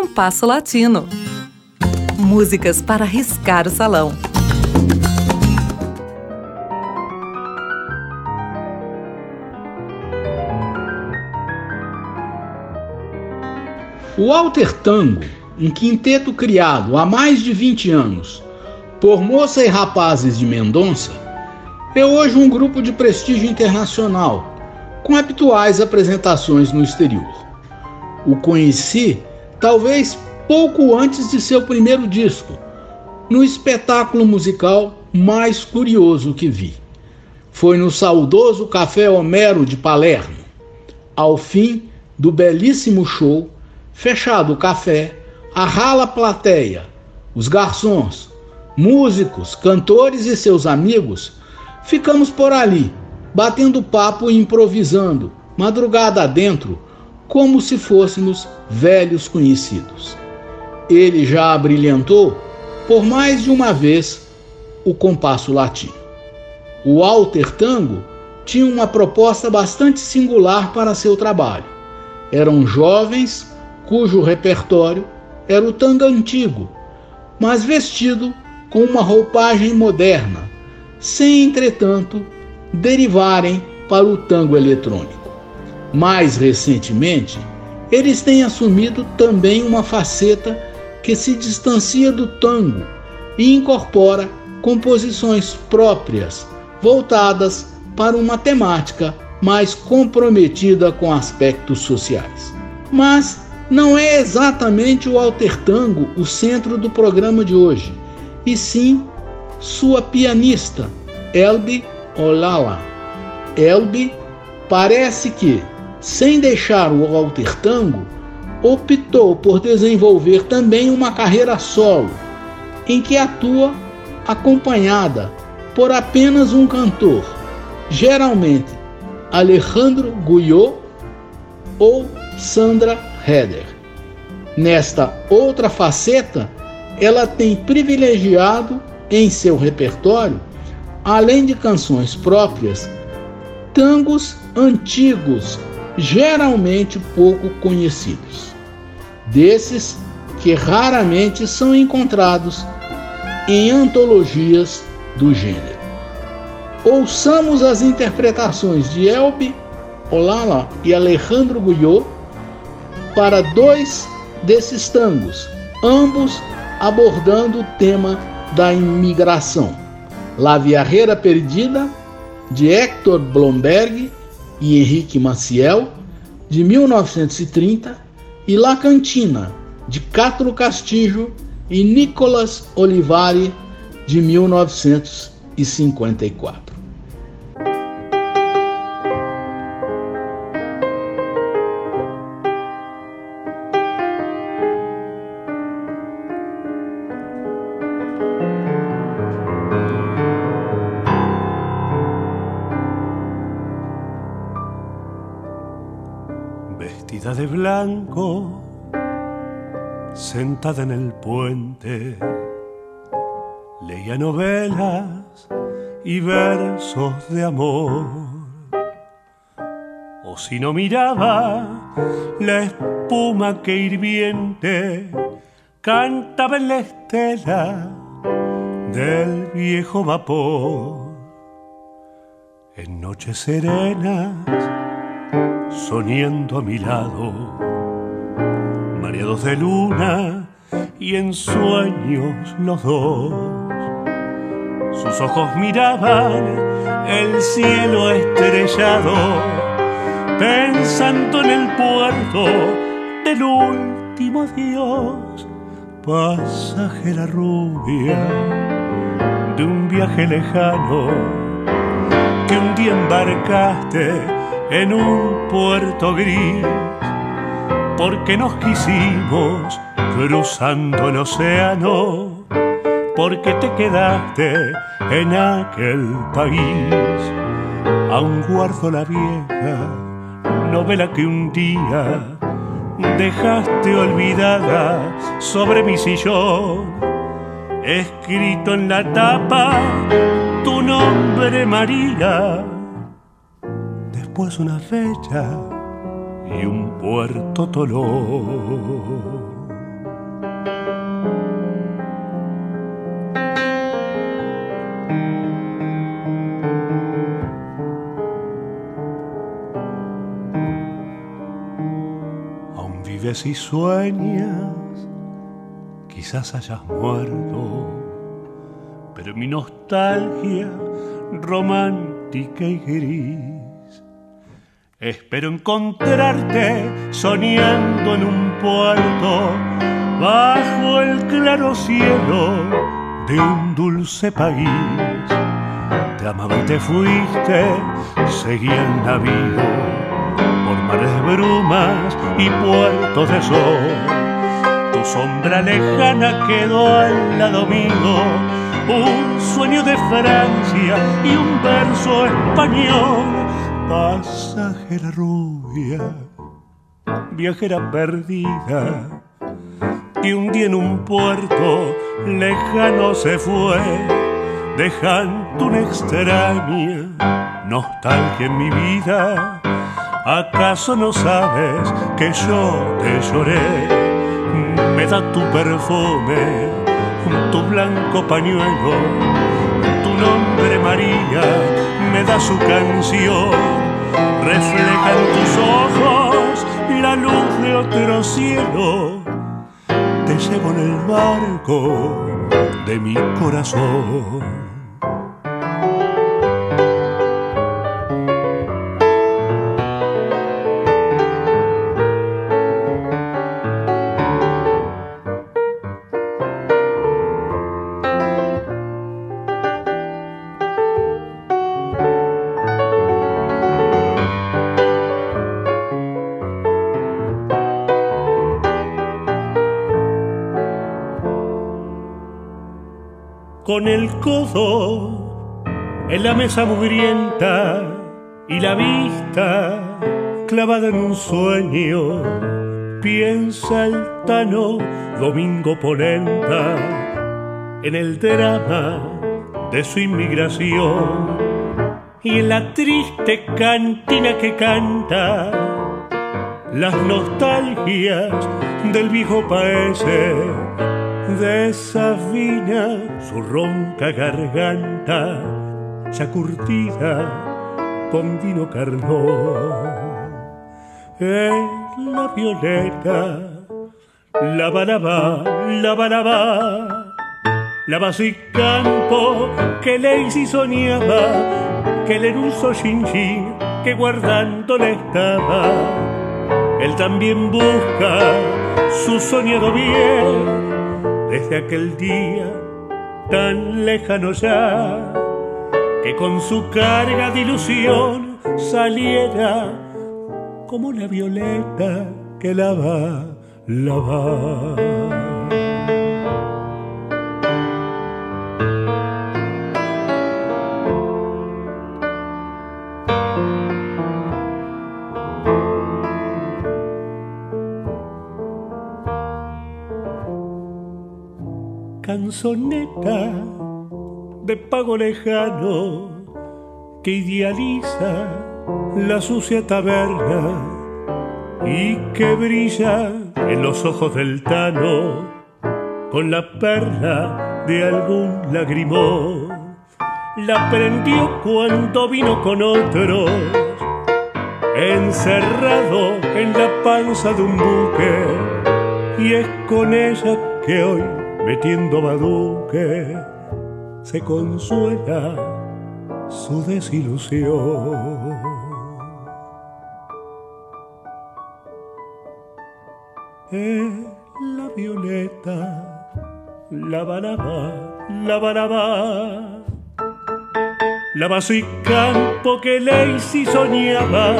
Compasso Latino. Músicas para riscar o salão. O Alter Tango, um quinteto criado há mais de 20 anos por moça e rapazes de Mendonça, é hoje um grupo de prestígio internacional, com habituais apresentações no exterior. O conheci talvez pouco antes de seu primeiro disco, no espetáculo musical mais curioso que vi. Foi no saudoso Café Homero de Palermo. Ao fim do belíssimo show, Fechado o café, a rala plateia, os garçons, músicos, cantores e seus amigos, ficamos por ali, batendo papo e improvisando, madrugada adentro, como se fôssemos velhos conhecidos. Ele já abrilhantou, por mais de uma vez, o compasso latino. O alter tango tinha uma proposta bastante singular para seu trabalho. Eram jovens cujo repertório era o tango antigo, mas vestido com uma roupagem moderna, sem, entretanto, derivarem para o tango eletrônico. Mais recentemente, eles têm assumido também uma faceta que se distancia do tango e incorpora composições próprias, voltadas para uma temática mais comprometida com aspectos sociais. Mas não é exatamente o altertango o centro do programa de hoje, e sim sua pianista, Elbi Olala. Elbi parece que, sem deixar o altertango, optou por desenvolver também uma carreira solo, em que atua acompanhada por apenas um cantor, geralmente Alejandro Guyot ou Sandra Heather. Nesta outra faceta, ela tem privilegiado em seu repertório, além de canções próprias, tangos antigos, geralmente pouco conhecidos. Desses que raramente são encontrados em antologias do gênero. Ouçamos as interpretações de Elbe Olala e Alejandro Guyot para dois desses tangos, ambos abordando o tema da imigração. La Viajera Perdida, de Hector Blomberg e Henrique Maciel, de 1930, e La Cantina, de Cátaro Castillo e Nicolas Olivari, de 1954. De blanco, sentada en el puente, leía novelas y versos de amor. O si no miraba la espuma que hirviente cantaba en la estela del viejo vapor. En noches serenas soñando a mi lado, mareados de luna y en sueños los dos. Sus ojos miraban el cielo estrellado, pensando en el puerto del último Dios, pasajera rubia de un viaje lejano que un día embarcaste en un puerto gris, porque nos quisimos cruzando el océano, porque te quedaste en aquel país. Aún guardo la vieja novela que un día dejaste olvidada sobre mi sillón, escrito en la tapa tu nombre María pues una fecha y un puerto Toló. Aún vives y sueñas, quizás hayas muerto, pero mi nostalgia romántica y gris Espero encontrarte soñando en un puerto bajo el claro cielo de un dulce país. Te amaba y te fuiste, seguí el navío por mares brumas y puertos de sol. Tu sombra lejana quedó al lado mío, un sueño de Francia y un verso español. Pasajera rubia, viajera perdida y un día en un puerto lejano se fue, dejando una extraña nostalgia en mi vida. ¿Acaso no sabes que yo te lloré? Me da tu perfume, tu blanco pañuelo, tu nombre María, me da su canción, refleja en tus ojos la luz de otro cielo te llevo en el barco de mi corazón. Con el codo en la mesa mugrienta y la vista clavada en un sueño. Piensa el tano Domingo Polenta en el drama de su inmigración y en la triste cantina que canta las nostalgias del viejo país desafina su ronca garganta, ya curtida con vino cardón. Es la violeta, la balaba, la balaba, la campo que Lacey soñaba, que el eruso Shinjin que guardándole estaba. Él también busca su soñado bien desde aquel día tan lejano ya, que con su carga de ilusión saliera como la violeta que la va. Canzoneta de pago lejano que idealiza la sucia taberna y que brilla en los ojos del tano con la perla de algún lagrimón. La prendió cuando vino con otros, encerrado en la panza de un buque, y es con ella que hoy metiendo baduque, se consuela su desilusión. Es la violeta, la balaba, la balaba, la y campo que Lacey soñaba,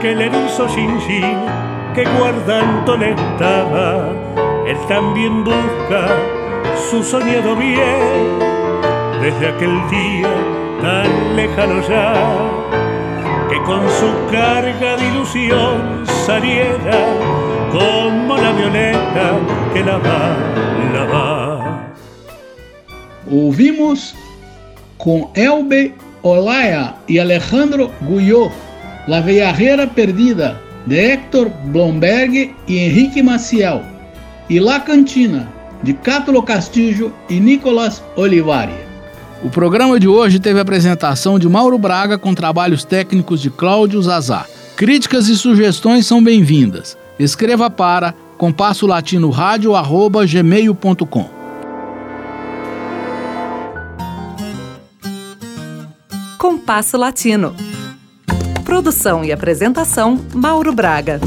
que le hizo sin que guardando le estaba él también busca su soñado bien desde aquel día tan lejano ya que con su carga de ilusión saliera como la violeta que la va, la va. Ouvimos com Elbe Olaya e Alejandro Guyot, La Viajera Perdida, de Héctor Blomberg e Henrique Maciel. e La Cantina, de Cátulo Castillo e Nicolas Olivari. O programa de hoje teve a apresentação de Mauro Braga com trabalhos técnicos de Cláudio Zazá. Críticas e sugestões são bem-vindas. Escreva para compasso latino rádio gmail.com. Compasso Latino. Produção e apresentação Mauro Braga.